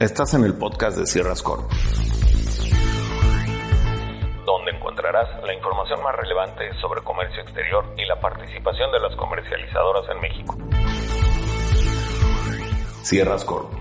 Estás en el podcast de Sierras Corp, donde encontrarás la información más relevante sobre comercio exterior y la participación de las comercializadoras en México. Sierras Corp.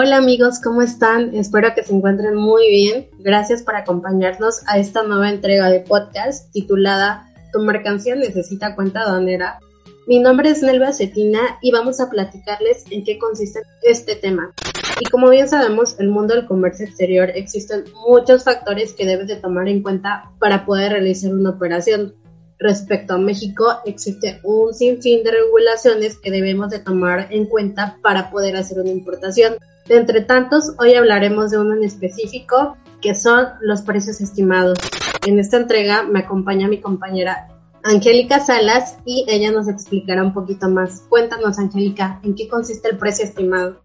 Hola amigos, ¿cómo están? Espero que se encuentren muy bien. Gracias por acompañarnos a esta nueva entrega de podcast titulada Tu mercancía necesita cuenta aduanera. Mi nombre es Nelva Cetina y vamos a platicarles en qué consiste este tema. Y como bien sabemos, el mundo del comercio exterior existen muchos factores que debes de tomar en cuenta para poder realizar una operación. Respecto a México, existe un sinfín de regulaciones que debemos de tomar en cuenta para poder hacer una importación. De entre tantos, hoy hablaremos de uno en específico, que son los precios estimados. En esta entrega me acompaña mi compañera Angélica Salas y ella nos explicará un poquito más. Cuéntanos, Angélica, ¿en qué consiste el precio estimado?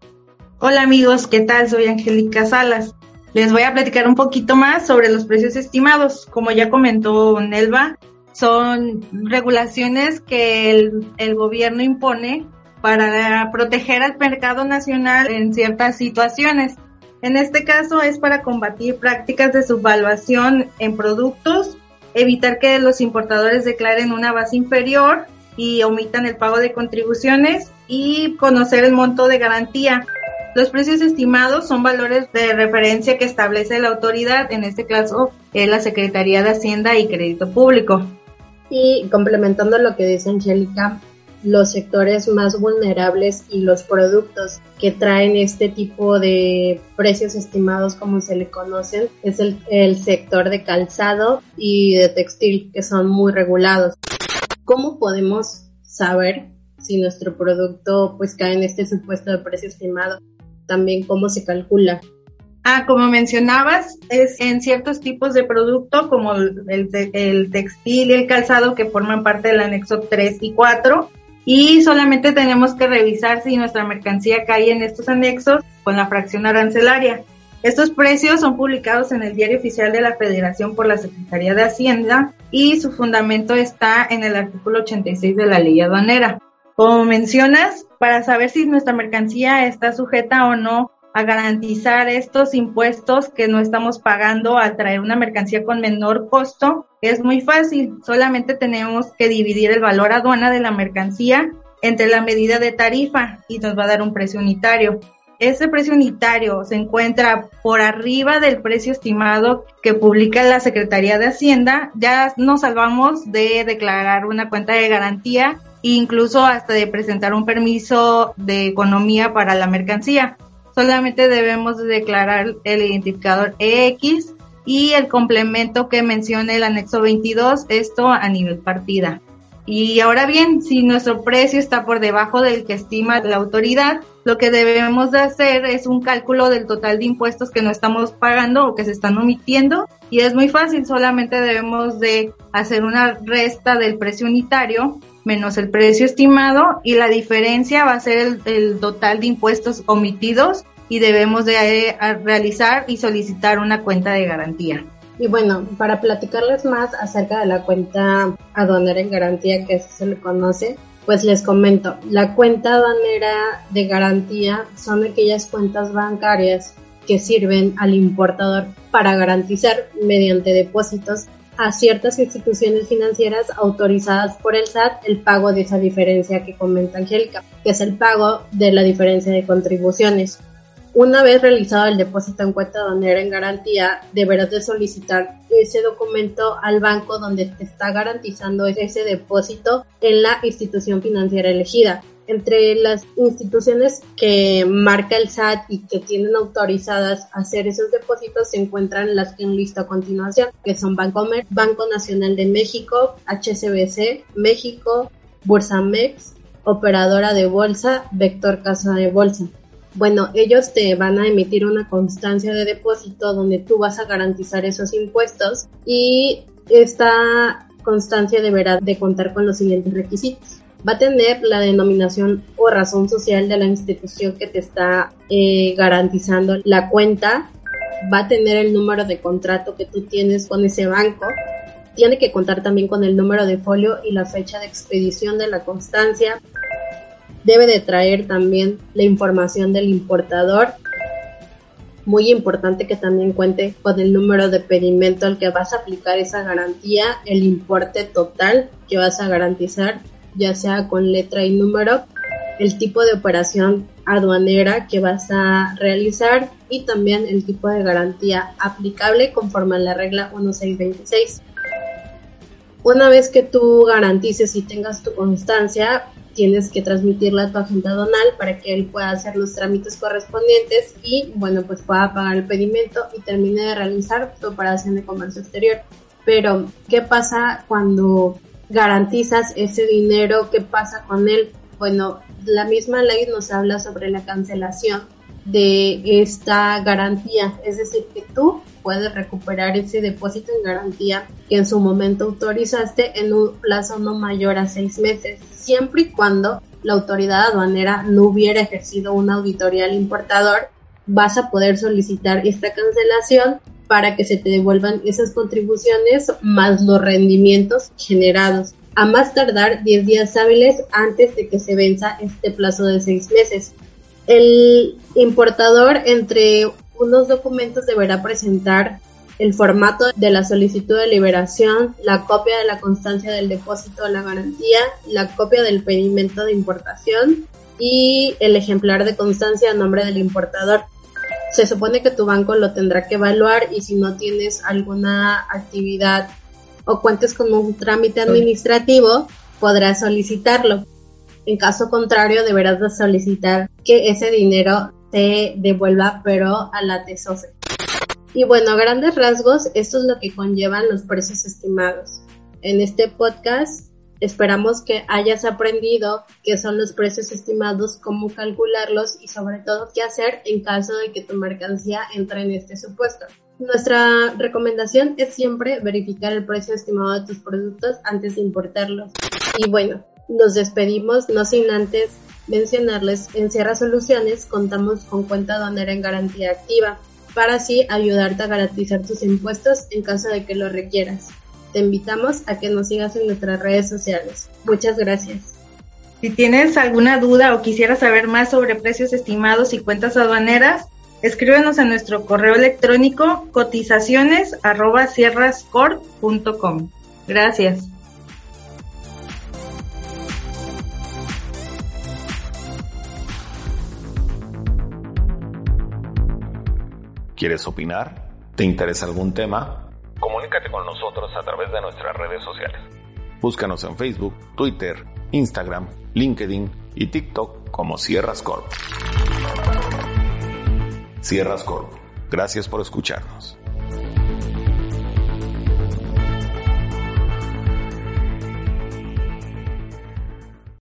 Hola amigos, ¿qué tal? Soy Angélica Salas. Les voy a platicar un poquito más sobre los precios estimados. Como ya comentó Nelva, son regulaciones que el, el gobierno impone para proteger al mercado nacional en ciertas situaciones. En este caso es para combatir prácticas de subvaluación en productos, evitar que los importadores declaren una base inferior y omitan el pago de contribuciones y conocer el monto de garantía. Los precios estimados son valores de referencia que establece la autoridad, en este caso es la Secretaría de Hacienda y Crédito Público. Y complementando lo que dice Angélica, los sectores más vulnerables y los productos que traen este tipo de precios estimados como se le conocen es el, el sector de calzado y de textil que son muy regulados. ¿Cómo podemos saber si nuestro producto pues cae en este supuesto de precio estimado? También cómo se calcula. Ah, como mencionabas, es en ciertos tipos de producto como el, el, textil y el calzado que forman parte del anexo 3 y 4 y solamente tenemos que revisar si nuestra mercancía cae en estos anexos con la fracción arancelaria. Estos precios son publicados en el Diario Oficial de la Federación por la Secretaría de Hacienda y su fundamento está en el artículo 86 de la ley aduanera. Como mencionas, para saber si nuestra mercancía está sujeta o no a garantizar estos impuestos que no estamos pagando al traer una mercancía con menor costo, es muy fácil. Solamente tenemos que dividir el valor aduana de la mercancía entre la medida de tarifa y nos va a dar un precio unitario. Ese precio unitario se encuentra por arriba del precio estimado que publica la Secretaría de Hacienda. Ya nos salvamos de declarar una cuenta de garantía e incluso hasta de presentar un permiso de economía para la mercancía solamente debemos declarar el identificador EX y el complemento que menciona el anexo 22, esto a nivel partida. Y ahora bien, si nuestro precio está por debajo del que estima la autoridad, lo que debemos de hacer es un cálculo del total de impuestos que no estamos pagando o que se están omitiendo y es muy fácil, solamente debemos de hacer una resta del precio unitario menos el precio estimado y la diferencia va a ser el, total de impuestos omitidos y debemos de eh, realizar y solicitar una cuenta de garantía. Y bueno, para platicarles más acerca de la cuenta aduanera en garantía que se le conoce, pues les comento, la cuenta aduanera de garantía son aquellas cuentas bancarias que sirven al importador para garantizar mediante depósitos a ciertas instituciones financieras autorizadas por el SAT el pago de esa diferencia que comenta Angélica, que es el pago de la diferencia de contribuciones. Una vez realizado el depósito en cuenta aduanera en garantía, deberás de solicitar ese documento al banco donde te está garantizando ese depósito en la institución financiera elegida entre las instituciones que marca el SAT y que tienen autorizadas hacer esos depósitos se encuentran las que enlisto a continuación, que son Bancomer, Banco Nacional de México, HSBC, México, Bursamex, Operadora de Bolsa, Vector Casa de Bolsa. Bueno, ellos te van a emitir una constancia de depósito donde tú vas a garantizar esos impuestos y esta constancia deberá de contar con los siguientes requisitos va a tener la denominación o razón social de la institución que te está eh, garantizando la cuenta, va a tener el número de contrato que tú tienes con ese banco, Tiene que contar también con el número de folio y la fecha de expedición de la constancia. Debe de traer también la información del importador. Muy importante que también cuente con el número de pedimento al que vas a aplicar esa garantía, el importe total que vas a garantizar, ya sea con letra y número, el tipo de operación aduanera que vas a realizar y también el tipo de garantía aplicable conforme a la regla 1626. Una vez que tú garantices y tengas tu constancia, tienes que transmitirla a tu agente aduanal para que él pueda hacer los trámites correspondientes y, bueno, pues pueda pagar el pedimento y termine de realizar tu operación de comercio exterior. Pero, ¿qué pasa cuando garantizas ese dinero? ¿Qué pasa con él? Bueno, la misma ley nos habla sobre la cancelación de esta garantía, es decir, que tú puedes recuperar ese depósito en garantía que en su momento autorizaste en un plazo no mayor a seis meses, siempre y cuando la autoridad aduanera no hubiera ejercido una auditoría al importador, vas a poder solicitar esta cancelación para que se te devuelvan esas contribuciones más los rendimientos generados a más tardar 10 días hábiles antes de que se venza este plazo de 6 meses. El importador entre unos documentos deberá presentar el formato de la solicitud de liberación, la copia de la constancia del depósito de la garantía, la copia del pedimento de importación y el ejemplar de constancia a nombre del importador. Se supone que tu banco lo tendrá que evaluar y si no tienes alguna actividad o cuentes con un trámite administrativo, podrás solicitarlo. En caso contrario, deberás de solicitar que ese dinero te devuelva, pero a la TESOFE. Y bueno, a grandes rasgos, esto es lo que conllevan los precios estimados. En este podcast esperamos que hayas aprendido qué son los precios estimados, cómo calcularlos y sobre todo qué hacer en caso de que tu mercancía entre en este supuesto. Nuestra recomendación es siempre verificar el precio estimado de tus productos antes de importarlos. Y bueno, nos despedimos, no sin antes mencionarles, en Sierra Soluciones contamos con cuenta aduanera en garantía activa, para así ayudarte a garantizar tus impuestos en caso de que lo requieras. Te invitamos a que nos sigas en nuestras redes sociales. Muchas gracias. Si tienes alguna duda o quisieras saber más sobre precios estimados y cuentas aduaneras, Escríbenos a nuestro correo electrónico cotizaciones arroba Gracias. ¿Quieres opinar? ¿Te interesa algún tema? Comunícate con nosotros a través de nuestras redes sociales. Búscanos en Facebook, Twitter, Instagram, LinkedIn y TikTok como Sierras Corp. Sierras Corp. Gracias por escucharnos.